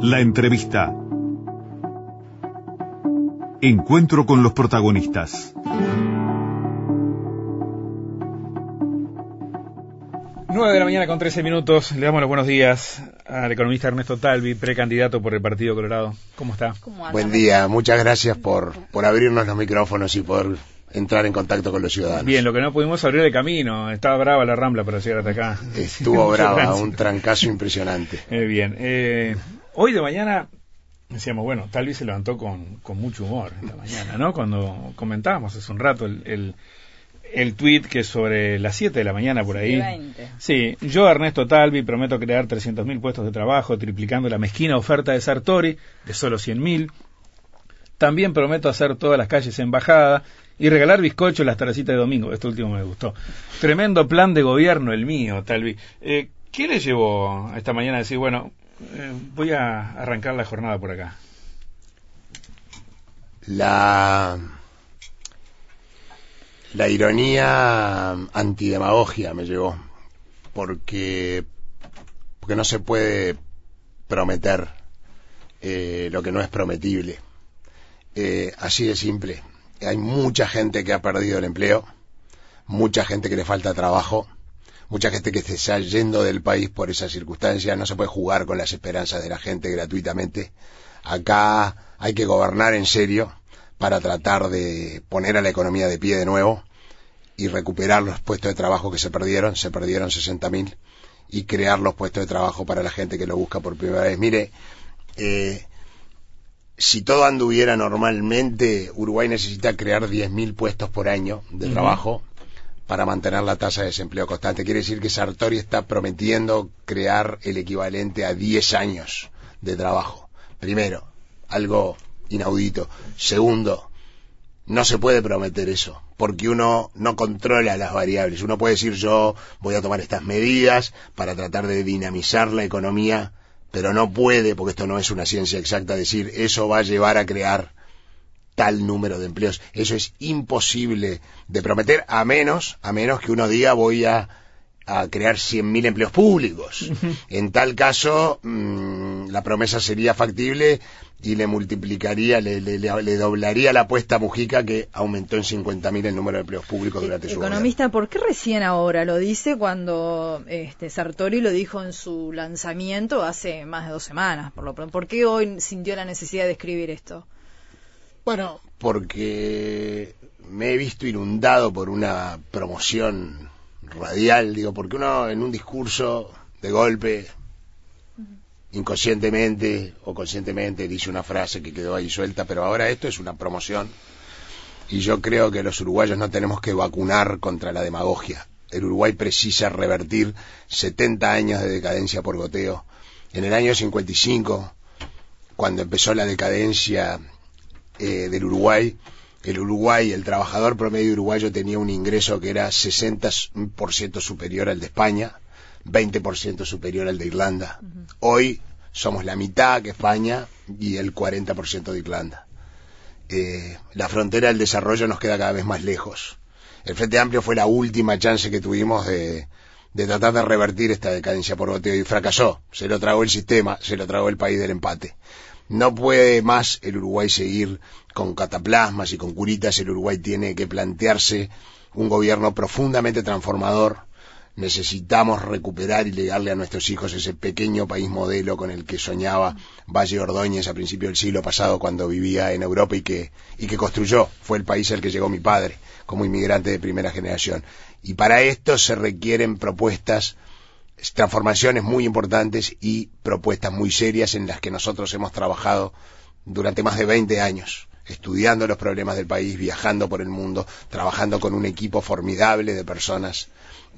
La entrevista. Encuentro con los protagonistas. 9 de la mañana con 13 minutos. Le damos los buenos días al economista Ernesto Talvi, precandidato por el Partido Colorado. ¿Cómo está? Buen día, muchas gracias por, por abrirnos los micrófonos y por entrar en contacto con los ciudadanos. Bien, lo que no pudimos abrir el camino. Estaba brava la rambla para llegar hasta acá. Estuvo brava, un trancazo impresionante. Eh, bien, eh, hoy de mañana decíamos, bueno, Talvi se levantó con, con mucho humor esta mañana, ¿no? Cuando comentábamos hace un rato el, el el tweet que sobre las 7 de la mañana por ahí. Sí, yo Ernesto Talvi prometo crear 300.000 puestos de trabajo triplicando la mezquina oferta de Sartori de solo 100.000. También prometo hacer todas las calles en bajada y regalar bizcochos las taracitas de domingo. Esto último me gustó. Tremendo plan de gobierno el mío, Talvi. Eh, ¿Qué le llevó esta mañana a decir, bueno, eh, voy a arrancar la jornada por acá? La la ironía antidemagogia me llevó, porque, porque no se puede prometer eh, lo que no es prometible. Eh, así de simple. Hay mucha gente que ha perdido el empleo, mucha gente que le falta trabajo, mucha gente que se está yendo del país por esas circunstancias. No se puede jugar con las esperanzas de la gente gratuitamente. Acá hay que gobernar en serio para tratar de poner a la economía de pie de nuevo y recuperar los puestos de trabajo que se perdieron, se perdieron 60.000, y crear los puestos de trabajo para la gente que lo busca por primera vez. Mire, eh, si todo anduviera normalmente, Uruguay necesita crear 10.000 puestos por año de trabajo para mantener la tasa de desempleo constante. Quiere decir que Sartori está prometiendo crear el equivalente a 10 años de trabajo. Primero, algo inaudito. Segundo, no se puede prometer eso, porque uno no controla las variables. Uno puede decir yo voy a tomar estas medidas para tratar de dinamizar la economía, pero no puede, porque esto no es una ciencia exacta, decir eso va a llevar a crear tal número de empleos. Eso es imposible de prometer, a menos, a menos que uno diga voy a, a crear 100.000 empleos públicos. En tal caso, mm, la promesa sería factible y le multiplicaría, le, le, doblaría la apuesta a Mujica que aumentó en 50.000 el número de empleos públicos durante su Economista, ¿por qué recién ahora lo dice cuando este, Sartori lo dijo en su lanzamiento hace más de dos semanas? Por, lo, ¿Por qué hoy sintió la necesidad de escribir esto? Bueno, porque me he visto inundado por una promoción radial, digo, porque uno en un discurso de golpe inconscientemente o conscientemente dice una frase que quedó ahí suelta, pero ahora esto es una promoción y yo creo que los uruguayos no tenemos que vacunar contra la demagogia. El Uruguay precisa revertir 70 años de decadencia por goteo. En el año 55, cuando empezó la decadencia eh, del Uruguay, el Uruguay, el trabajador promedio uruguayo tenía un ingreso que era 60% superior al de España, 20% superior al de Irlanda. Hoy somos la mitad que España y el 40% de Irlanda. Eh, la frontera del desarrollo nos queda cada vez más lejos. El Frente Amplio fue la última chance que tuvimos de, de tratar de revertir esta decadencia por boteo y fracasó. Se lo tragó el sistema, se lo tragó el país del empate. No puede más el Uruguay seguir con cataplasmas y con curitas. El Uruguay tiene que plantearse un gobierno profundamente transformador necesitamos recuperar y legarle a nuestros hijos ese pequeño país modelo con el que soñaba Valle Ordóñez a principios del siglo pasado cuando vivía en Europa y que, y que construyó. Fue el país al que llegó mi padre como inmigrante de primera generación. Y para esto se requieren propuestas, transformaciones muy importantes y propuestas muy serias en las que nosotros hemos trabajado durante más de 20 años estudiando los problemas del país, viajando por el mundo, trabajando con un equipo formidable de personas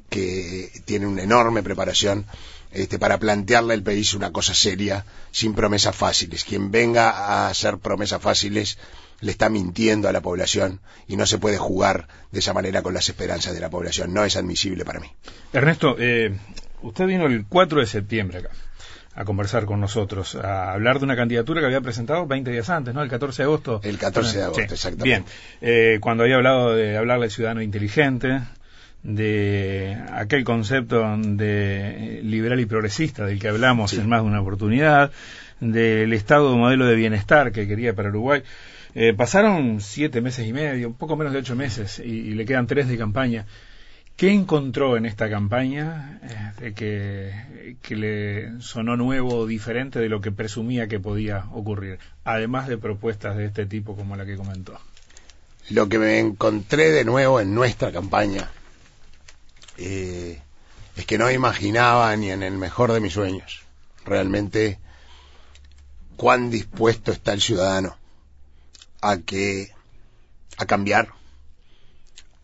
que tiene una enorme preparación este, para plantearle al país una cosa seria, sin promesas fáciles. Quien venga a hacer promesas fáciles le está mintiendo a la población y no se puede jugar de esa manera con las esperanzas de la población. No es admisible para mí. Ernesto, eh, usted vino el 4 de septiembre acá a conversar con nosotros, a hablar de una candidatura que había presentado 20 días antes, ¿no? El 14 de agosto. El 14 de agosto, exactamente. Bien, eh, cuando había hablado de hablarle de ciudadano inteligente, de aquel concepto de liberal y progresista del que hablamos en más de una oportunidad, del Estado modelo de bienestar que quería para Uruguay. Eh, pasaron siete meses y medio, un poco menos de ocho meses, y, le quedan tres de campaña. ¿Qué encontró en esta campaña eh, que, que, le sonó nuevo o diferente de lo que presumía que podía ocurrir, además de propuestas de este tipo como la que comentó? Lo que me encontré de nuevo en nuestra campaña eh, es que no imaginaba ni en el mejor de mis sueños realmente cuán dispuesto está el ciudadano a que a cambiar,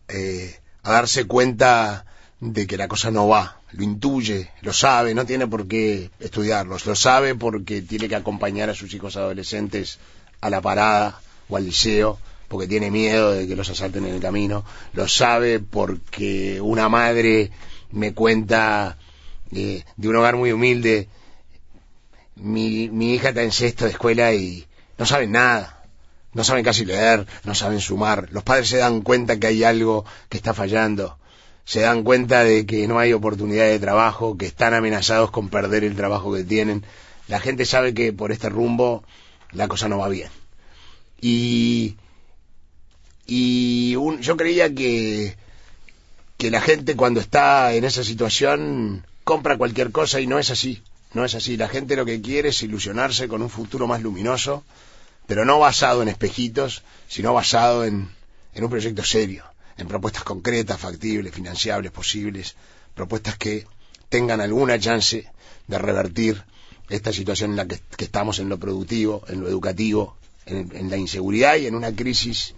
eh, a darse cuenta de que la cosa no va, lo intuye, lo sabe, no tiene por qué estudiarlos, lo sabe porque tiene que acompañar a sus hijos adolescentes a la parada o al liceo, porque tiene miedo de que los asalten en el camino, lo sabe porque una madre me cuenta eh, de un hogar muy humilde, mi, mi hija está en sexto de escuela y no saben nada, no saben casi leer, no saben sumar, los padres se dan cuenta que hay algo que está fallando, se dan cuenta de que no hay oportunidad de trabajo, que están amenazados con perder el trabajo que tienen, la gente sabe que por este rumbo la cosa no va bien. Y y yo creía que, que la gente cuando está en esa situación compra cualquier cosa y no es así. No es así. La gente lo que quiere es ilusionarse con un futuro más luminoso, pero no basado en espejitos, sino basado en, en un proyecto serio, en propuestas concretas, factibles, financiables, posibles, propuestas que tengan alguna chance de revertir esta situación en la que, estamos en lo productivo, en lo educativo, en la inseguridad y en una crisis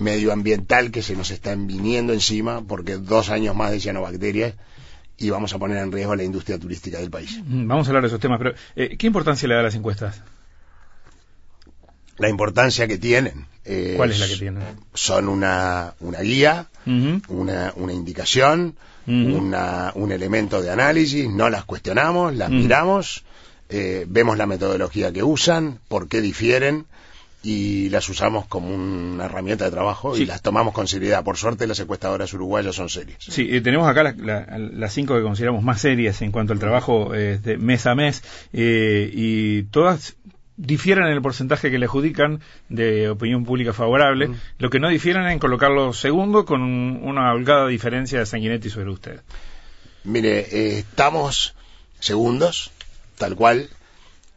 medioambiental que se nos está viniendo encima, porque dos años más de cianobacterias y vamos a poner en riesgo la industria turística del país. Vamos a hablar de esos temas, pero eh, ¿qué importancia le da a las encuestas? La importancia que tienen. ¿Cuál es la que tienen? Son una, una guía, una, una indicación, una, un elemento de análisis, no las cuestionamos, las miramos, eh, vemos la metodología que usan, por qué difieren, y las usamos como una herramienta de trabajo y las tomamos con seriedad. Por suerte las encuestadoras uruguayas son serias. Sí, eh, tenemos acá las cinco que consideramos más serias en cuanto al trabajo eh, de mes a mes eh, y todas difieren en el porcentaje que le adjudican de opinión pública favorable, lo que no difieren en colocarlo segundo con una holgada diferencia de Sanguinetti sobre usted. Mire, estamos segundos, tal cual,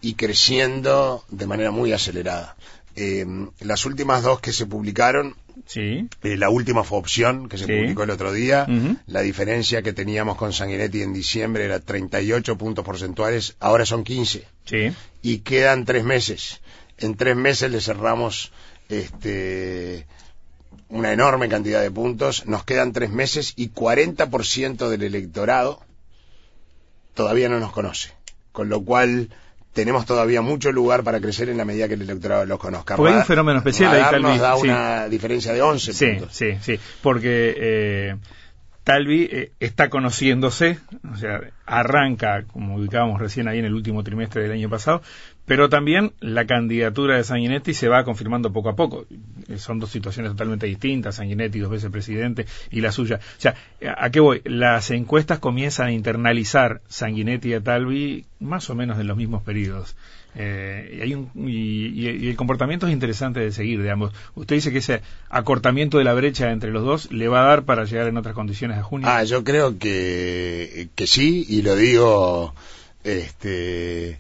y creciendo de manera muy acelerada. Eh, las últimas dos que se publicaron, sí. Eh, la última fue opción, que se publicó el otro día. La diferencia que teníamos con Sanguinetti en diciembre era 38 puntos porcentuales, ahora son 15. Sí. Y quedan tres meses. En tres meses le cerramos este, una enorme cantidad de puntos. Nos quedan tres meses y 40% del electorado todavía no nos conoce. Con lo cual tenemos todavía mucho lugar para crecer en la medida que el electorado los conozca. Porque hay un fenómeno especial ahí, Talvi. nos da una diferencia de 11 sí, puntos. Sí, sí, porque eh, Talvi eh, está conociéndose, o sea, arranca, como ubicábamos recién ahí en el último trimestre del año pasado, pero también la candidatura de Sanguinetti se va confirmando poco a poco. Eh, son dos situaciones totalmente distintas, Sanguinetti dos veces presidente y la suya. O sea, ¿a qué voy? Las encuestas comienzan a internalizar Sanguinetti y a Talvi más o menos en los mismos periodos. Eh, y, hay un, y, el comportamiento es interesante de seguir de ambos. Usted dice que ese acortamiento de la brecha entre los dos le va a dar para llegar en otras condiciones a junio. Ah, yo creo que, que sí, y lo digo este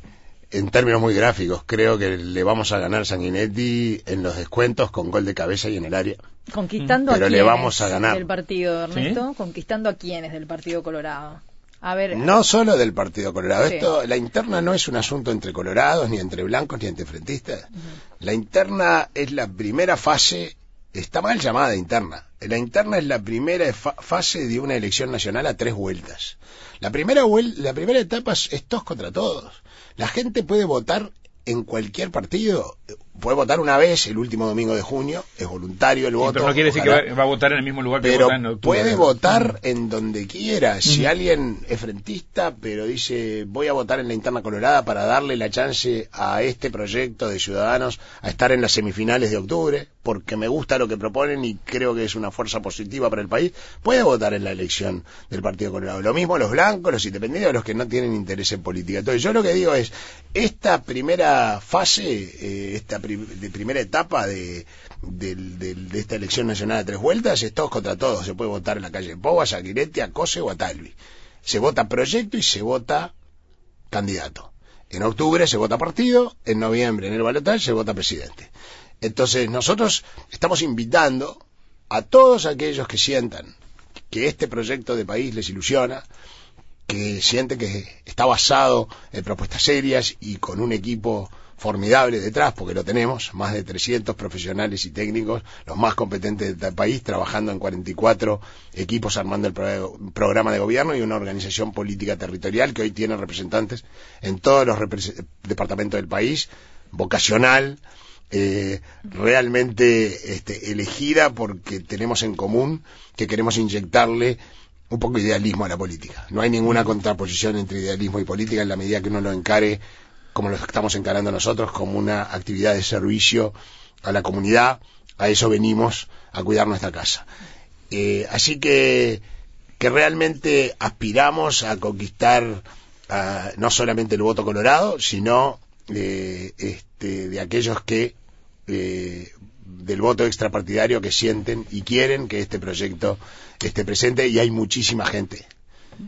en términos muy gráficos, creo que le vamos a ganar Sanguinetti en los descuentos con gol de cabeza y en el área. Conquistando a le vamos a ganar. del partido, Ernesto, conquistando a quienes del Partido Colorado. A ver, no solo del Partido Colorado. Esto, la interna no es un asunto entre colorados, ni entre blancos, ni entre frentistas. La interna es la primera fase, está mal llamada interna. La interna es la primera fase de una elección nacional a tres vueltas. La primera, la primera etapa es todos contra todos. La gente puede votar en cualquier partido. Puede votar una vez el último domingo de junio, es voluntario el Sí, voto. pero no quiere decir que va, va a votar en el mismo lugar que Pero vota en octubre. puede votar en donde quiera. Si alguien es frentista, pero dice voy a votar en la interna colorada para darle la chance a este proyecto de ciudadanos a estar en las semifinales de octubre, porque me gusta lo que proponen y creo que es una fuerza positiva para el país, puede votar en la elección del Partido Colorado. Lo mismo los blancos, los independientes, los que no tienen interés en política. Entonces yo lo que digo es, esta primera fase, eh, esta prim- de primera etapa de, del- de esta elección nacional a tres vueltas, es todos contra todos. Se puede votar en la calle Povas, a Guiretti, a Cose o a Talvi. Se vota proyecto y se vota candidato. En octubre se vota partido, en noviembre en el balotaje se vota presidente. Entonces nosotros estamos invitando a todos aquellos que sientan que este proyecto de país les ilusiona, que sienten que está basado en propuestas serias y con un equipo formidable detrás, porque lo tenemos, más de 300 profesionales y técnicos, los más competentes del país, trabajando en 44 equipos armando el pro- programa de gobierno y una organización política territorial que hoy tiene representantes en todos los departamentos del país, vocacional, eh, realmente este, elegida porque tenemos en común que queremos inyectarle un poco de idealismo a la política. No hay ninguna contraposición entre idealismo y política en la medida que uno lo encare como lo estamos encarando nosotros, como una actividad de servicio a la comunidad. A eso venimos a cuidar nuestra casa. Eh, así que, que realmente aspiramos a conquistar no solamente el voto colorado, sino eh, este, de aquellos que eh, del voto extrapartidario que sienten y quieren que este proyecto esté presente y hay muchísima gente.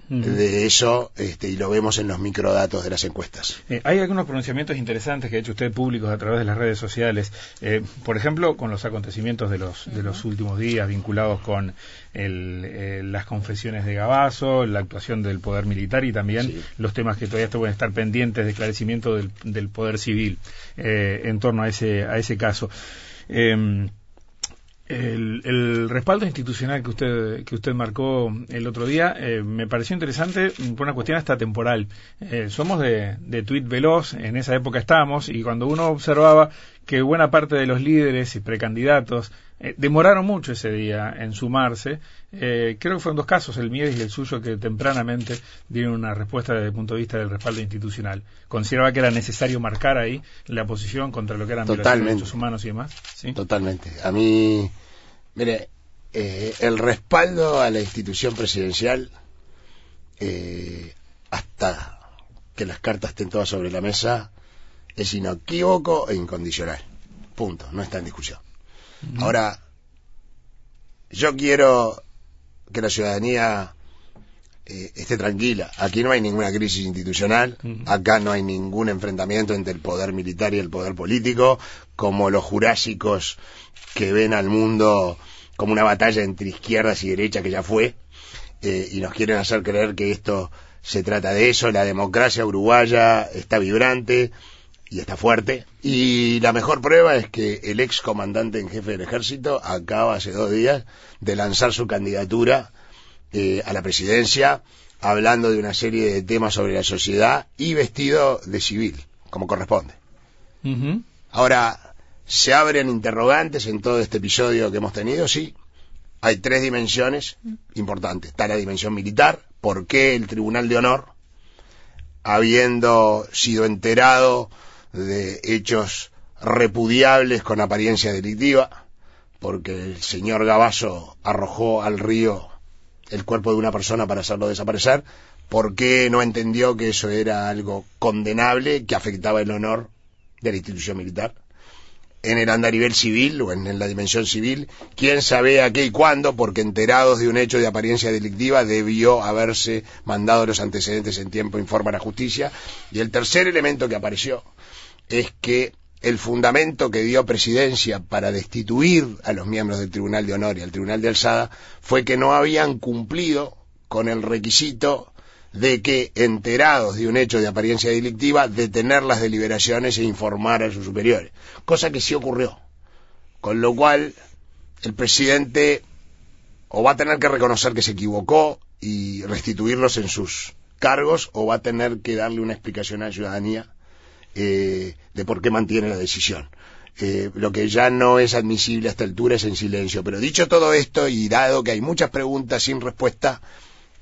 De eso este, y lo vemos en los microdatos de las encuestas. Eh, hay algunos pronunciamientos interesantes que ha hecho usted públicos a través de las redes sociales, Eh, por ejemplo, con los acontecimientos de los de los últimos días vinculados con el, eh, las confesiones de Gabazo, la actuación del poder militar y también Sí. los temas que todavía pueden estar pendientes de esclarecimiento del, del poder civil eh, en torno a ese a ese caso. El, el respaldo institucional que usted que usted marcó el otro día eh, me pareció interesante por una cuestión hasta temporal. Eh, somos de, de tuit veloz, en esa época estábamos, y cuando uno observaba que buena parte de los líderes y precandidatos eh, demoraron mucho ese día en sumarse, eh, creo que fueron dos casos, el mío y el suyo, que tempranamente dieron una respuesta desde el punto de vista del respaldo institucional. Consideraba que era necesario marcar ahí la posición contra lo que eran Totalmente. derechos humanos y demás. ¿sí? Totalmente. A mí, mire, eh, el respaldo a la institución presidencial, eh, hasta que las cartas estén todas sobre la mesa, es inequívoco e incondicional. Punto. No está en discusión. Ahora, yo quiero que la ciudadanía eh, esté tranquila. Aquí no hay ninguna crisis institucional, acá no hay ningún enfrentamiento entre el poder militar y el poder político, como los jurásicos que ven al mundo como una batalla entre izquierdas y derechas que ya fue, eh, y nos quieren hacer creer que esto se trata de eso. La democracia uruguaya está vibrante y está fuerte. Y la mejor prueba es que el ex comandante en jefe del ejército acaba hace dos días de lanzar su candidatura eh, a la presidencia, hablando de una serie de temas sobre la sociedad y vestido de civil, como corresponde. Ahora, ¿se abren interrogantes en todo este episodio que hemos tenido? Sí. Hay tres dimensiones importantes. Está la dimensión militar. ¿Por qué el Tribunal de Honor, habiendo sido enterado de hechos repudiables con apariencia delictiva, porque el señor Gabazo arrojó al río el cuerpo de una persona para hacerlo desaparecer, ¿por qué no entendió que eso era algo condenable que afectaba el honor de la institución militar? En el andarivel civil o en la dimensión civil, quién sabe a qué y cuándo, porque enterados de un hecho de apariencia delictiva debió haberse mandado los antecedentes en tiempo, informa la justicia. Y el tercer elemento que apareció es que el fundamento que dio presidencia para destituir a los miembros del Tribunal de Honor y al Tribunal de Alzada fue que no habían cumplido con el requisito de que, enterados de un hecho de apariencia delictiva, detener las deliberaciones e informar a sus superiores, cosa que sí ocurrió. Con lo cual, el presidente o va a tener que reconocer que se equivocó y restituirlos en sus cargos, o va a tener que darle una explicación a la ciudadanía eh, de por qué mantiene la decisión. Eh, lo que ya no es admisible a esta altura es en silencio. Pero dicho todo esto y dado que hay muchas preguntas sin respuesta,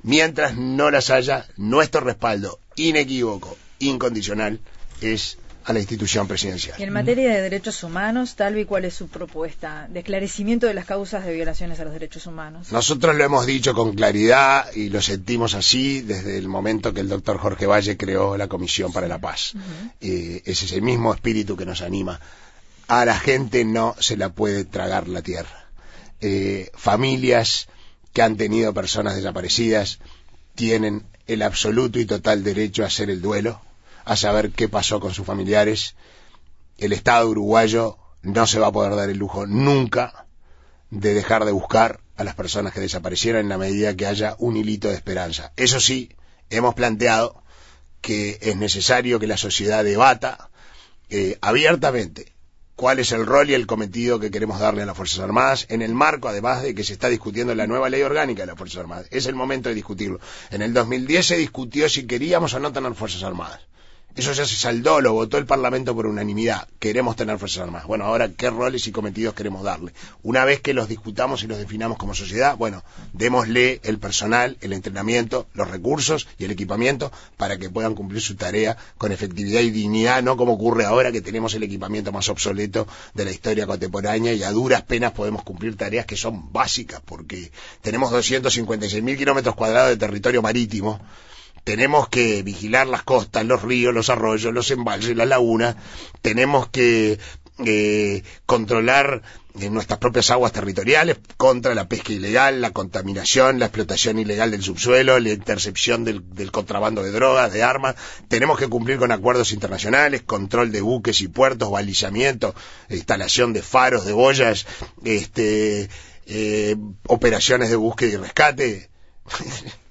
mientras no las haya, nuestro respaldo inequívoco, incondicional, es a la institución presidencial. Y en materia de derechos humanos, tal y cuál es su propuesta de esclarecimiento de las causas de violaciones a los derechos humanos. Nosotros lo hemos dicho con claridad y lo sentimos así desde el momento que el doctor Jorge Valle creó la Comisión para la Paz. Eh, ese es el mismo espíritu que nos anima. A la gente no se la puede tragar la tierra. Eh, familias que han tenido personas desaparecidas tienen el absoluto y total derecho a hacer el duelo a saber qué pasó con sus familiares. El Estado uruguayo no se va a poder dar el lujo nunca de dejar de buscar a las personas que desaparecieron en la medida que haya un hilito de esperanza. Eso sí, hemos planteado que es necesario que la sociedad debata eh, abiertamente cuál es el rol y el cometido que queremos darle a las Fuerzas Armadas en el marco, además de que se está discutiendo la nueva ley orgánica de las Fuerzas Armadas. Es el momento de discutirlo. En el 2010 se discutió si queríamos o no tener Fuerzas Armadas. Eso ya se saldó, lo votó el Parlamento por unanimidad. Queremos tener Fuerzas Armadas. Bueno, ahora, ¿qué roles y cometidos queremos darle? Una vez que los discutamos y los definamos como sociedad, bueno, démosle el personal, el entrenamiento, los recursos y el equipamiento para que puedan cumplir su tarea con efectividad y dignidad, no como ocurre ahora que tenemos el equipamiento más obsoleto de la historia contemporánea y a duras penas podemos cumplir tareas que son básicas, porque tenemos 256.000 kilómetros cuadrados de territorio marítimo tenemos que vigilar las costas, los ríos, los arroyos, los embalses, las lagunas, tenemos que eh, controlar eh, nuestras propias aguas territoriales contra la pesca ilegal, la contaminación, la explotación ilegal del subsuelo, la intercepción del, del, contrabando de drogas, de armas. Tenemos que cumplir con acuerdos internacionales, control de buques y puertos, balizamiento, instalación de faros, de boyas, este, eh, operaciones de búsqueda y rescate.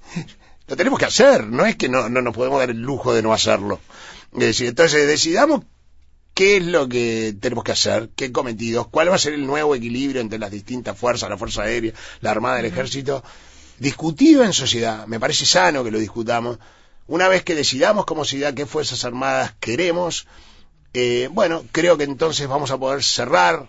lo tenemos que hacer, no es que no, no nos podemos dar el lujo de no hacerlo. Es decir, entonces decidamos qué es lo que tenemos que hacer, qué cometidos, cuál va a ser el nuevo equilibrio entre las distintas fuerzas, la Fuerza Aérea, la Armada, el Ejército, discutido en sociedad. Me parece sano que lo discutamos. Una vez que decidamos como sociedad qué Fuerzas Armadas queremos, eh, bueno, creo que entonces vamos a poder cerrar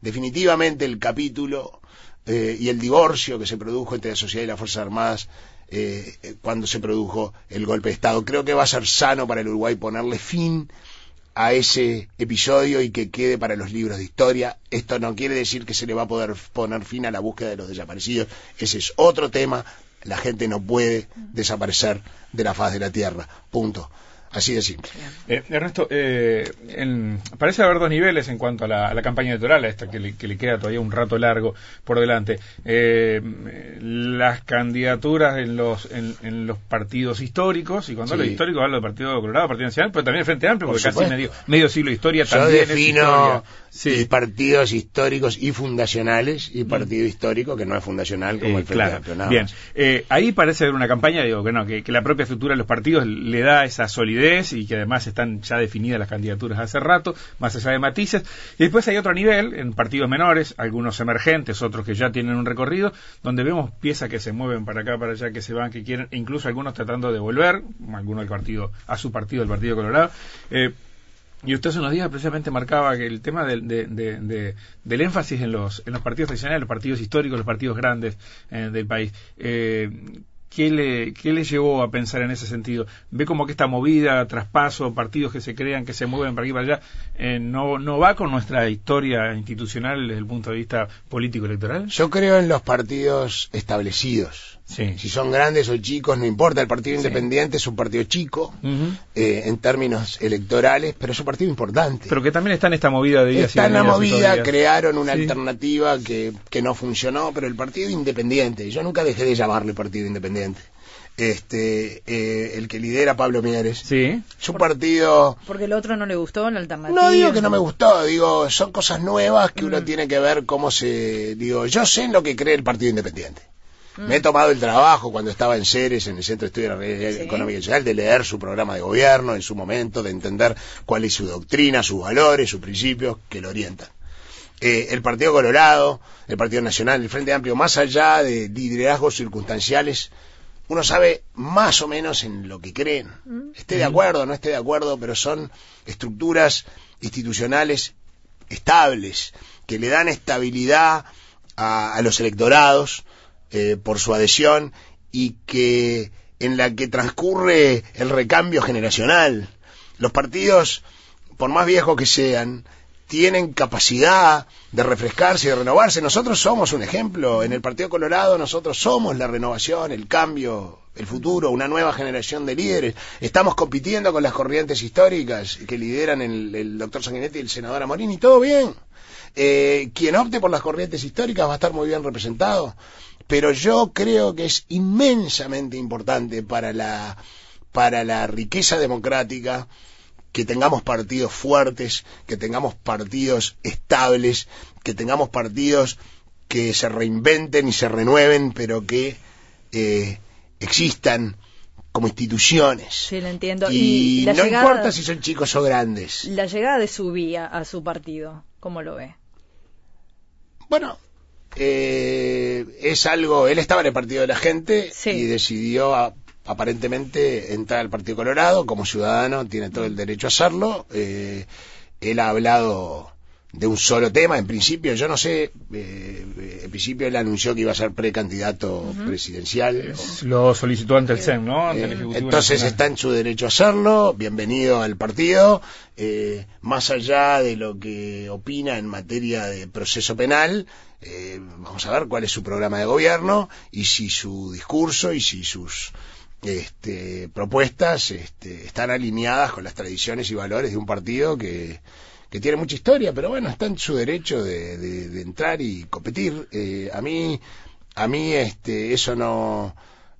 definitivamente el capítulo eh, y el divorcio que se produjo entre la sociedad y las Fuerzas Armadas eh, cuando se produjo el golpe de Estado. Creo que va a ser sano para el Uruguay ponerle fin a ese episodio y que quede para los libros de historia. Esto no quiere decir que se le va a poder poner fin a la búsqueda de los desaparecidos. Ese es otro tema. La gente no puede desaparecer de la faz de la Tierra. Punto. Así de simple. Eh, Ernesto, eh, en, parece haber dos niveles en cuanto a la, a la campaña electoral, a esta que le, que le, queda todavía un rato largo por delante. Eh, las candidaturas en los en, en, los partidos históricos, y cuando sí. hablo de históricos hablo del Partido Colorado, Partido Nacional, pero también el Frente Amplio, porque casi medio, medio siglo de historia Yo también defino es historia. Sí. partidos históricos y fundacionales y partido mm. histórico que no es fundacional como el Frente claro. Amplio. Nada Bien, más. ahí parece haber una campaña, digo que no, que, que la propia estructura de los partidos le da esa solidez y que además están ya definidas las candidaturas hace rato, más allá de matices. Y después hay otro nivel, en partidos menores, algunos emergentes, otros que ya tienen un recorrido, donde vemos piezas que se mueven para acá, para allá, que se van, que quieren, e incluso algunos tratando de volver, algunos del partido, a su partido, el Partido Colorado. Eh, y usted hace unos días precisamente marcaba que el tema de, del énfasis en los, en los partidos tradicionales, los partidos históricos, los partidos grandes eh, del país. Eh, ¿Qué le, ¿Qué le llevó a pensar en ese sentido? ¿Ve como que esta movida, traspaso, partidos que se crean, que se mueven para aquí y para allá, eh, no, no va con nuestra historia institucional desde el punto de vista político-electoral? Yo creo en los partidos establecidos. Sí. Si son grandes o chicos, no importa. El Partido sí. Independiente es un partido chico uh -huh. eh, en términos electorales, pero es un partido importante. Pero que también está en esta movida de días Está en la movida, crearon una sí. alternativa que, que no funcionó, pero el Partido Independiente, yo nunca dejé de llamarle Partido Independiente este eh, el que lidera Pablo Mieres. Sí. Es un partido. Porque el otro no le gustó la alternativa. No digo que no me gustó, digo, son cosas nuevas que mm. uno tiene que ver cómo se. Digo, yo sé en lo que cree el Partido Independiente. Mm. Me he tomado el trabajo cuando estaba en Ceres, en el Centro de Estudio de la Realidad sí. Económica y Social, de leer su programa de gobierno en su momento, de entender cuál es su doctrina, sus valores, sus principios que lo orientan. Eh, el Partido Colorado, el Partido Nacional, el Frente Amplio, más allá de liderazgos circunstanciales, uno sabe más o menos en lo que creen. Esté de acuerdo o no esté de acuerdo, pero son estructuras institucionales estables, que le dan estabilidad a, a los electorados eh, por su adhesión y que en la que transcurre el recambio generacional. Los partidos, por más viejos que sean, tienen capacidad de refrescarse y de renovarse. Nosotros somos un ejemplo. En el Partido Colorado nosotros somos la renovación, el cambio, el futuro, una nueva generación de líderes. Estamos compitiendo con las corrientes históricas que lideran el, el doctor Sanguinetti y el senador Amorini. Todo bien. Eh, quien opte por las corrientes históricas va a estar muy bien representado. Pero yo creo que es inmensamente importante para la, para la riqueza democrática que tengamos partidos fuertes, que tengamos partidos estables, que tengamos partidos que se reinventen y se renueven, pero que eh, existan como instituciones. Sí, lo entiendo. Y, no llegada- importa si son chicos o grandes. La llegada de su vía a su partido, ¿cómo lo ve? Bueno, eh, es algo, él estaba en el Partido de la Gente Sí. y decidió a- aparentemente entrar al Partido Colorado como ciudadano, tiene todo el derecho a hacerlo. Eh, él ha hablado de un solo tema, en principio, yo no sé, eh, en principio él anunció que iba a ser precandidato presidencial. Lo solicitó ante el SEM, ¿no? Ante el Eh, Ejecutivo entonces Nacional. está en su derecho a hacerlo, bienvenido al partido, eh, más allá de lo que opina en materia de proceso penal, eh, vamos a ver cuál es su programa de gobierno y si su discurso y si sus este, propuestas este, están alineadas con las tradiciones y valores de un partido que, que tiene mucha historia, pero bueno, está en su derecho de, de- entrar y competir. Eh, a mí, a mí este, eso no,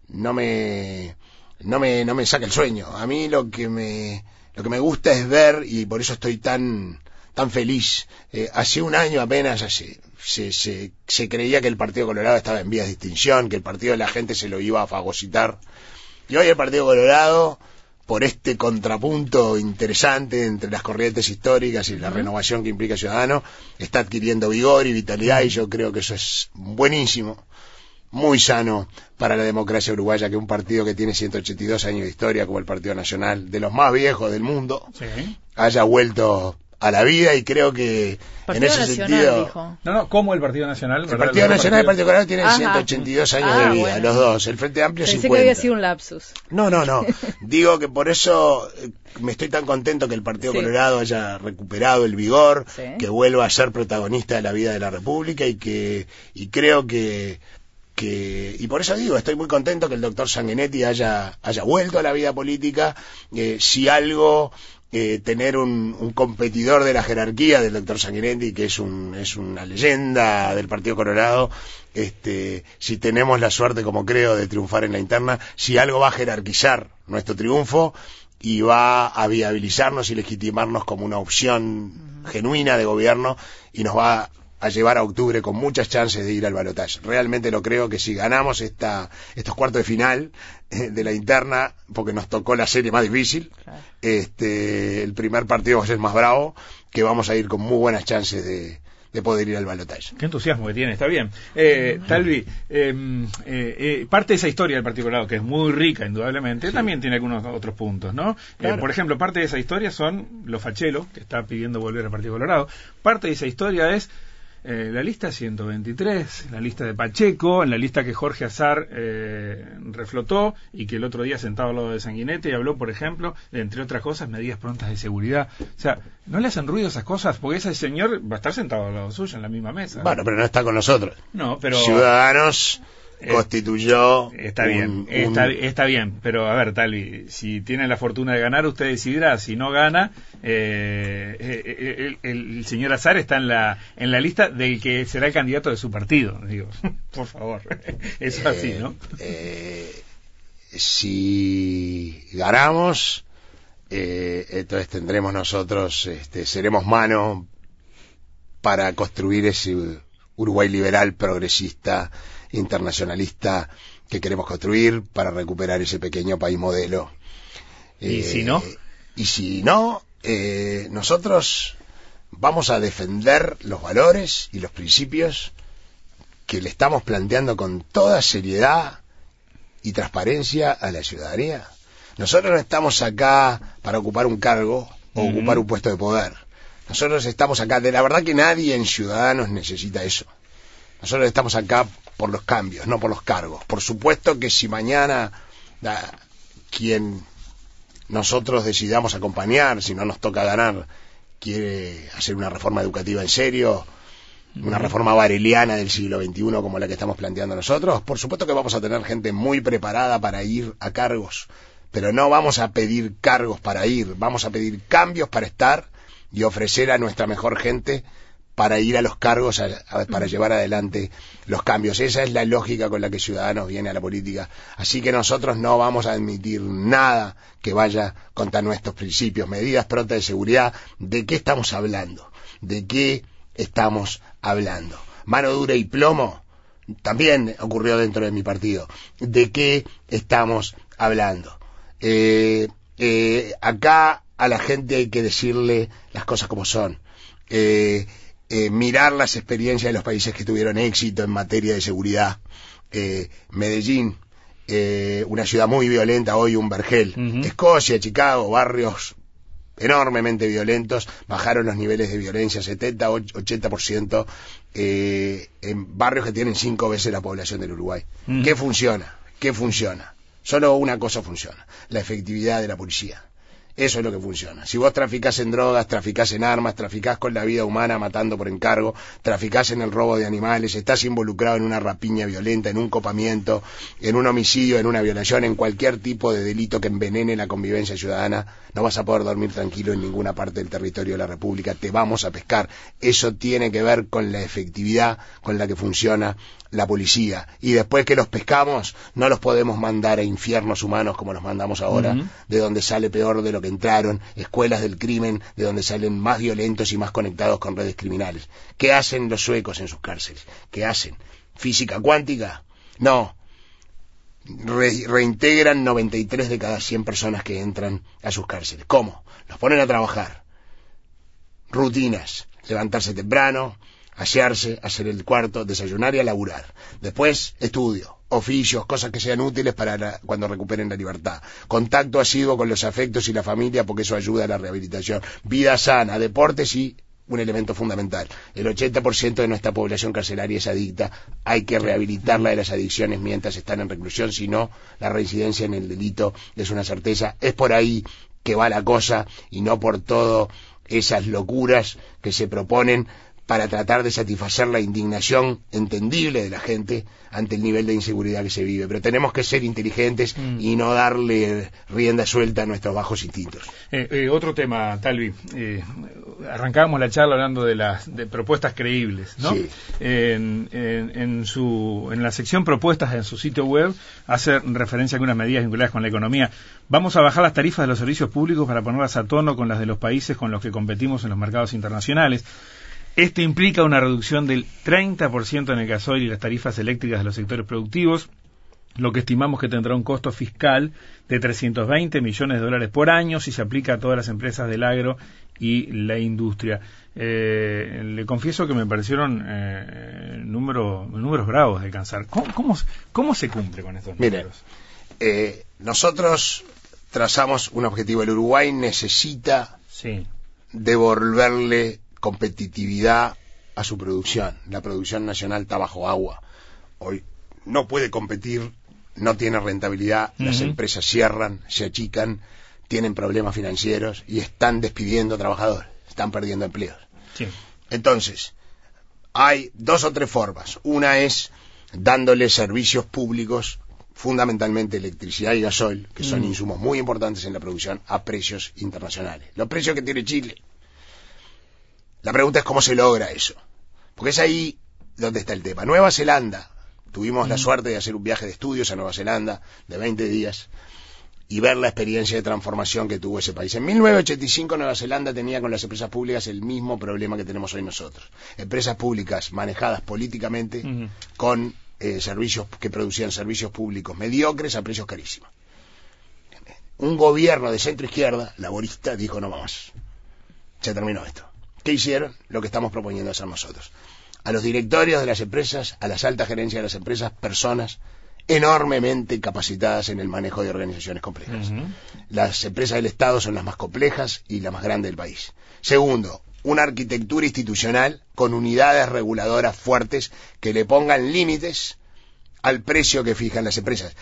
no me, no me, no me saca el sueño. A mí lo que me, lo que me gusta es ver y por eso estoy tan, tan feliz. Eh, hace un año apenas se, se, se creía que el Partido Colorado estaba en vías de extinción, que el Partido de la Gente se lo iba a fagocitar. Y hoy el Partido Colorado, por este contrapunto interesante entre las corrientes históricas y la renovación que implica Ciudadano, está adquiriendo vigor y vitalidad y yo creo que eso es buenísimo, muy sano para la democracia uruguaya que un partido que tiene 182 años de historia como el Partido Nacional, de los más viejos del mundo, Sí. haya vuelto a la vida y creo que en Partido ese Nacional, sentido... dijo. No, no, como el Partido Nacional. El. Partido Nacional y el Partido. Colorado tienen Ajá. 182 años Ah, de vida, bueno. los dos. El Frente Amplio Pensé 50. que había sido un lapsus. No, no, no. Digo que por eso eh, me estoy tan contento que el Partido Sí. Colorado haya recuperado el vigor, Sí. que vuelva a ser protagonista de la vida de la República y que y creo que que y por eso digo estoy muy contento que el doctor Sanguinetti haya haya vuelto a la vida política Eh, si algo eh, tener un, un competidor de la jerarquía del doctor Sanguinetti que es un es una leyenda del Partido Colorado este si tenemos la suerte como creo de triunfar en la interna si algo va a jerarquizar nuestro triunfo y va a viabilizarnos y legitimarnos como una opción genuina de gobierno y nos va a llevar a octubre con muchas chances de ir al balotaje. Realmente lo creo que si ganamos esta, estos cuartos de final de la interna, porque nos tocó la serie más difícil, Claro. este, el primer partido va a ser más bravo, que vamos a ir con muy buenas chances de, de poder ir al balotaje. Qué entusiasmo que tiene, está bien. Eh, Talvi, eh, eh, eh, parte de esa historia del Partido Colorado, que es muy rica, indudablemente, también tiene algunos otros puntos, ¿no? Eh, Claro. por ejemplo, parte de esa historia son los fachelos, que está pidiendo volver al Partido Colorado. Parte de esa historia es eh, la lista 123, la lista de Pacheco, la lista que Jorge Azar eh, reflotó y que el otro día sentado al lado de Sanguinete y habló, por ejemplo, de, entre otras cosas, medidas prontas de seguridad. O sea, ¿no le hacen ruido esas cosas? Porque ese señor va a estar sentado al lado suyo en la misma mesa. Bueno, pero no está con nosotros. No, pero Ciudadanos constituyó está bien, un- está, está bien, pero a ver, Tali, si tiene la fortuna de ganar, usted decidirá. Si no gana, eh, eh, el, el- el señor Azar está en la en la lista del que será el candidato de su partido. Digo, por favor, eso es así, ¿no? Eh, si ganamos, eh, entonces tendremos nosotros, este, seremos mano para construir ese Uruguay liberal, progresista, internacionalista que queremos construir para recuperar ese pequeño país modelo. ¿Y si no? Y si no, eh, nosotros vamos a defender los valores y los principios que le estamos planteando con toda seriedad y transparencia a la ciudadanía. Nosotros no estamos acá para ocupar un cargo o ocupar un puesto de poder. Nosotros estamos acá, de la verdad que nadie en Ciudadanos necesita eso. Nosotros estamos acá por los cambios, no por los cargos. Por supuesto que si mañana da, quien nosotros decidamos acompañar, si no nos toca ganar, quiere hacer una reforma educativa en serio, una reforma vareliana del siglo XXI como la que estamos planteando nosotros, por supuesto que vamos a tener gente muy preparada para ir a cargos, pero no vamos a pedir cargos para ir, vamos a pedir cambios para estar y ofrecer a nuestra mejor gente para ir a los cargos, a, a, para llevar adelante los cambios. Esa es la lógica con la que Ciudadanos viene a la política. Así que nosotros no vamos a admitir nada que vaya contra nuestros principios, medidas prontas de seguridad. ¿De qué estamos hablando? ¿De qué estamos hablando? Mano dura y plomo también ocurrió dentro de mi partido. ¿De qué estamos hablando? Eh, eh, acá a la gente hay que decirle las cosas como son. Eh, eh, mirar las experiencias de los países que tuvieron éxito en materia de seguridad. Eh, Medellín, eh, una ciudad muy violenta, hoy un vergel. Uh -huh. Escocia, Chicago, barrios enormemente violentos, bajaron los niveles de violencia 70, 80% eh, en barrios que tienen cinco veces la población del Uruguay. Uh -huh. ¿Qué funciona? ¿Qué funciona? Solo una cosa funciona, la efectividad de la policía. Eso es lo que funciona. Si vos traficás en drogas, traficás en armas, traficás con la vida humana matando por encargo, traficás en el robo de animales, estás involucrado en una rapiña violenta, en un copamiento, en un homicidio, en una violación, en cualquier tipo de delito que envenene la convivencia ciudadana, no vas a poder dormir tranquilo en ninguna parte del territorio de la República, te vamos a pescar. Eso tiene que ver con la efectividad con la que funciona la policía. Y después que los pescamos, no los podemos mandar a infiernos humanos como los mandamos ahora, uh -huh. de donde sale peor de lo que entraron, escuelas del crimen, de donde salen más violentos y más conectados con redes criminales. ¿Qué hacen los suecos en sus cárceles? ¿Qué hacen? ¿Física cuántica? No. Re reintegran 93 de cada 100 personas que entran a sus cárceles. ¿Cómo? Los ponen a trabajar. Rutinas. Levantarse temprano, asearse, hacer el cuarto, desayunar y a laburar. Después, estudio, oficios, cosas que sean útiles para cuando recuperen la libertad. Contacto asiduo con los afectos y la familia porque eso ayuda a la rehabilitación. Vida sana, deportes y un elemento fundamental. El 80% de nuestra población carcelaria es adicta. Hay que rehabilitarla de las adicciones mientras están en reclusión, si no, la reincidencia en el delito es una certeza. Es por ahí que va la cosa y no por todo esas locuras que se proponen para tratar de satisfacer la indignación entendible de la gente ante el nivel de inseguridad que se vive. Pero tenemos que ser inteligentes mm. y no darle rienda suelta a nuestros bajos instintos. Eh, eh, otro tema, Talvi. Eh, arrancábamos la charla hablando de las de propuestas creíbles, ¿no? Sí. En, en, en, su, en la sección propuestas en su sitio web hace referencia a algunas medidas vinculadas con la economía. Vamos a bajar las tarifas de los servicios públicos para ponerlas a tono con las de los países con los que competimos en los mercados internacionales. Esto implica una reducción del 30% en el gasoil y las tarifas eléctricas de los sectores productivos, lo que estimamos que tendrá un costo fiscal de 320 millones de dólares por año si se aplica a todas las empresas del agro y la industria. Eh, le confieso que me parecieron eh, número, números bravos de alcanzar. ¿Cómo, cómo, cómo se cumple con estos Mire, números? Eh, nosotros trazamos un objetivo. El Uruguay necesita sí. devolverle competitividad a su producción. La producción nacional está bajo agua. Hoy no puede competir, no tiene rentabilidad, uh -huh. las empresas cierran, se achican, tienen problemas financieros y están despidiendo trabajadores, están perdiendo empleos. Sí. Entonces, hay dos o tres formas. Una es dándole servicios públicos, fundamentalmente electricidad y gasoil, que son insumos muy importantes en la producción, a precios internacionales. Los precios que tiene Chile, la pregunta es cómo se logra eso. Porque es ahí donde está el tema. Nueva Zelanda. Tuvimos mm. la suerte de hacer un viaje de estudios a Nueva Zelanda de 20 días y ver la experiencia de transformación que tuvo ese país. En 1985 Nueva Zelanda tenía con las empresas públicas el mismo problema que tenemos hoy nosotros. Empresas públicas manejadas políticamente mm. con eh, servicios que producían servicios públicos mediocres a precios carísimos. Un gobierno de centro izquierda, laborista, dijo no más. Se terminó esto. ¿Qué hicieron? Lo que estamos proponiendo hacer nosotros. A los directorios de las empresas, a las altas gerencias de las empresas, personas enormemente capacitadas en el manejo de organizaciones complejas. Uh -huh. Las empresas del Estado son las más complejas y las más grandes del país. Segundo, una arquitectura institucional con unidades reguladoras fuertes que le pongan límites al precio que fijan las empresas.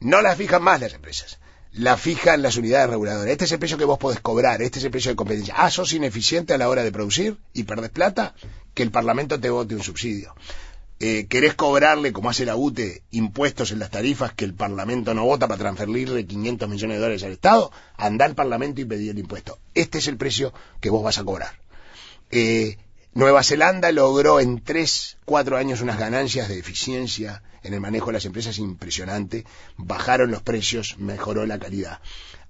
No las fijan más las empresas, la fijan las unidades reguladoras. Este es el precio que vos podés cobrar, este es el precio de competencia. Ah, sos ineficiente a la hora de producir y perdés plata, que el Parlamento te vote un subsidio. Eh, querés cobrarle, como hace la UTE, impuestos en las tarifas que el Parlamento no vota para transferirle 500 millones de dólares al Estado, anda al Parlamento y pedí el impuesto. Este es el precio que vos vas a cobrar. Eh, Nueva Zelanda logró en tres, cuatro años unas ganancias de eficiencia en el manejo de las empresas impresionante, bajaron los precios, mejoró la calidad.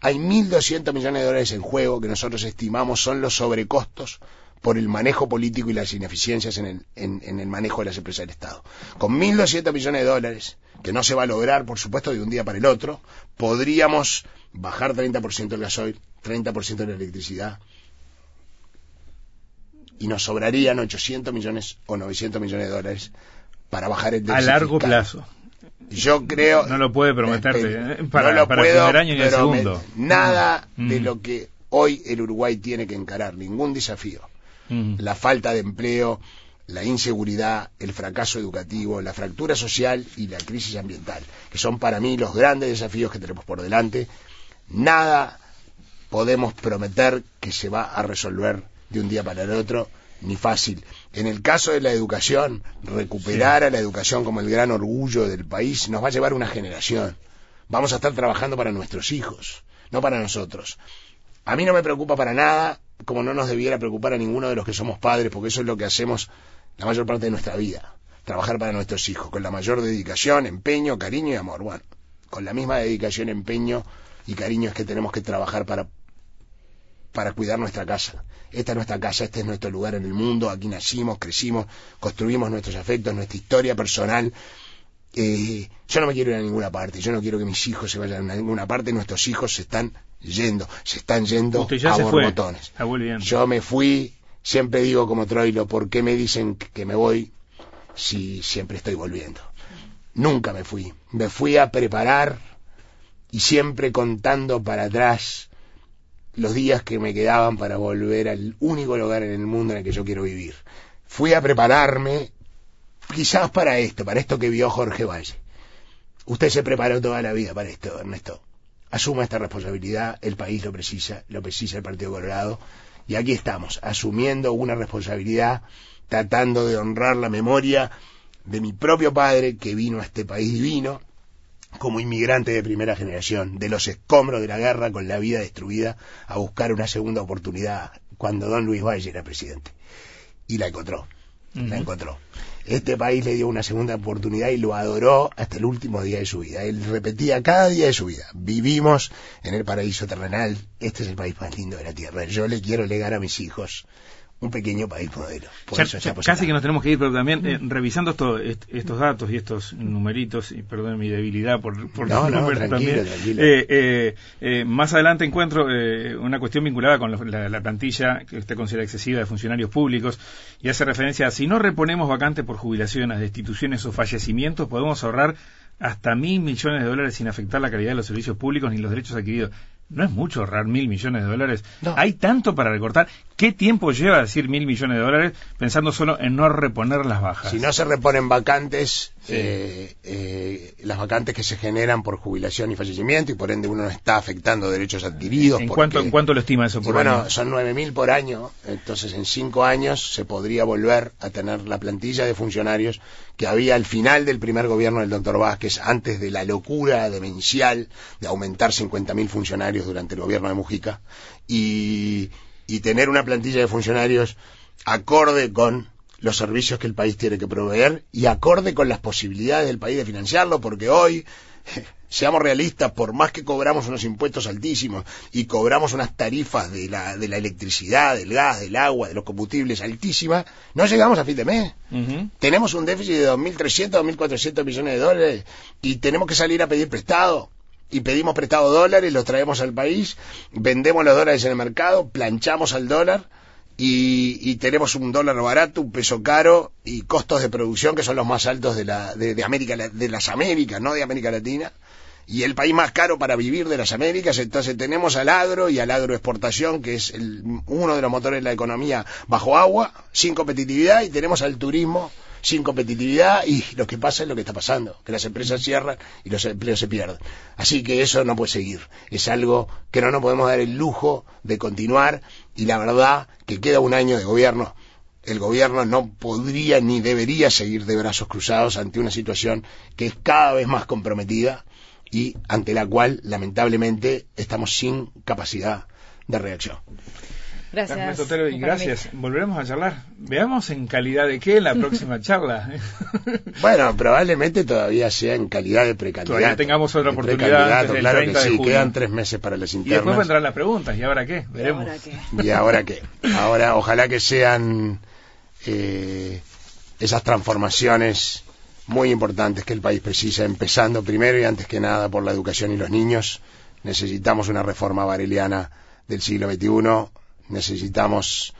Hay 1.200 millones de dólares en juego que nosotros estimamos son los sobrecostos por el manejo político y las ineficiencias en el, en el manejo de las empresas del Estado. Con 1.200 millones de dólares, que no se va a lograr, por supuesto, de un día para el otro, podríamos bajar 30% el gasoil, 30% de la electricidad, y nos sobrarían 800 millones o 900 millones de dólares para bajar el déficit A largo fiscal. plazo. Yo creo... No lo puede prometerte Eh, eh, para, no lo para el puedo primer año ni el segundo. Nada Mm. de lo que hoy el Uruguay tiene que encarar, ningún desafío. Mm. La falta de empleo, la inseguridad, el fracaso educativo, la fractura social y la crisis ambiental, que son para mí los grandes desafíos que tenemos por delante. Nada podemos prometer que se va a resolver de un día para el otro, ni fácil. En el caso de la educación, recuperar a la educación como el gran orgullo del país nos va a llevar una generación. Vamos a estar trabajando para nuestros hijos, no para nosotros. A mí no me preocupa para nada, como no nos debiera preocupar a ninguno de los que somos padres, porque eso es lo que hacemos la mayor parte de nuestra vida. Trabajar para nuestros hijos, con la mayor dedicación, empeño, cariño y amor. Bueno, con la misma dedicación, empeño y cariño es que tenemos que trabajar para, para cuidar nuestra casa. Esta es nuestra casa, este es nuestro lugar en el mundo, aquí nacimos, crecimos, construimos nuestros afectos, nuestra historia personal. Eh, yo no me quiero ir a ninguna parte, yo no quiero que mis hijos se vayan a ninguna parte, nuestros hijos se están yendo, se están yendo ya a borbotones. Yo me fui, siempre digo como Troilo, ¿por qué me dicen que me voy si siempre estoy volviendo? Nunca me fui, me fui a preparar y siempre contando para atrás los días que me quedaban para volver al único lugar en el mundo en el que yo quiero vivir. Fui a prepararme quizás para esto, para esto que vio Jorge Valle. Usted se preparó toda la vida para esto, Ernesto. Asuma esta responsabilidad, el país lo precisa, lo precisa el Partido Colorado, y aquí estamos, asumiendo una responsabilidad, tratando de honrar la memoria de mi propio padre que vino a este país divino, como inmigrante de primera generación, de los escombros de la guerra con la vida destruida, a buscar una segunda oportunidad cuando don Luis Valle era presidente. Y la encontró, la encontró. Este país le dio una segunda oportunidad y lo adoró hasta el último día de su vida. Él repetía cada día de su vida, vivimos en el paraíso terrenal, este es el país más lindo de la tierra. Yo le quiero legar a mis hijos un pequeño país modelo. Por Ya- eso ya estamos casi que nos tenemos que ir, pero también eh, revisando esto- est- estos datos y estos numeritos, y perdón mi debilidad por, por No, los no, números tranquilo, también. tranquilo. Eh, eh, eh, más adelante encuentro eh, una cuestión vinculada con los- la, la plantilla que usted considera excesiva de funcionarios públicos y hace referencia a si no reponemos vacantes por jubilaciones, destituciones o fallecimientos, podemos ahorrar hasta mil millones de dólares sin afectar la calidad de los servicios públicos ni los derechos adquiridos. No es mucho ahorrar mil millones de dólares. No. Hay tanto para recortar. ¿Qué tiempo lleva decir mil millones de dólares pensando solo en no reponer las bajas? Si no se reponen vacantes, Sí. eh, eh, las vacantes que se generan por jubilación y fallecimiento, y por ende uno no está afectando derechos adquiridos. ¿En porque- cuánto, ¿En cuánto lo estima eso por bueno, año? son 9.000 por año, entonces en cinco años se podría volver a tener la plantilla de funcionarios que había al final del primer gobierno del doctor Vázquez, antes de la locura demencial de aumentar 50.000 funcionarios durante el gobierno de Mujica, y, y tener una plantilla de funcionarios acorde con los servicios que el país tiene que proveer y acorde con las posibilidades del país de financiarlo, porque hoy, seamos realistas, por más que cobramos unos impuestos altísimos y cobramos unas tarifas de la, de la electricidad, del gas, del agua, de los combustibles altísimas, no llegamos a fin de mes. Tenemos un déficit de 2.300, 2.400 millones de dólares y tenemos que salir a pedir prestado. Y pedimos prestado dólares, los traemos al país, vendemos los dólares en el mercado, planchamos al dólar y, y tenemos un dólar barato, un peso caro y costos de producción que son los más altos de, la, de, de América, de las Américas, no de América Latina. y el país más caro para vivir de las Américas, entonces tenemos al agro y al agroexportación, que es el- uno de los motores de la economía bajo agua, sin competitividad, y tenemos al turismo sin competitividad, y lo que pasa es lo que está pasando, que las empresas cierran y los empleos se pierden. Así que eso no puede seguir, es algo que no nos podemos dar el lujo de continuar, y la verdad que queda un año de gobierno el gobierno no podría ni debería seguir de brazos cruzados ante una situación que es cada vez más comprometida y ante la cual lamentablemente estamos sin capacidad de reacción. Gracias. Y gracias. Volveremos a charlar. Veamos en calidad de qué la próxima charla. Bueno, probablemente todavía sea en calidad de precandidato. Todavía tengamos otra oportunidad antes del claro 30 que de sí, junio. quedan tres meses para las Y después internas. vendrán las preguntas. ¿Y ahora qué? Veremos. Ahora ¿Y ahora qué? Ahora, ojalá que sean eh, esas transformaciones muy importantes que el país precisa, empezando primero y antes que nada por la educación y los niños. Necesitamos una reforma bareliana del siglo XXI, necesitamos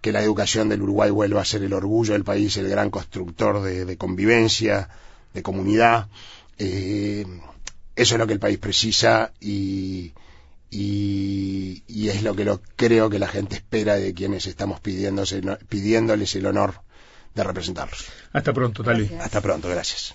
que la educación del Uruguay vuelva a ser el orgullo del país, el gran constructor de, de convivencia, de comunidad. Eh, eso es lo que el país precisa y, y, y es lo que lo, creo que la gente espera de quienes estamos pidiéndose, pidiéndoles el honor de representarlos. Hasta pronto. Gracias. Hasta pronto, gracias.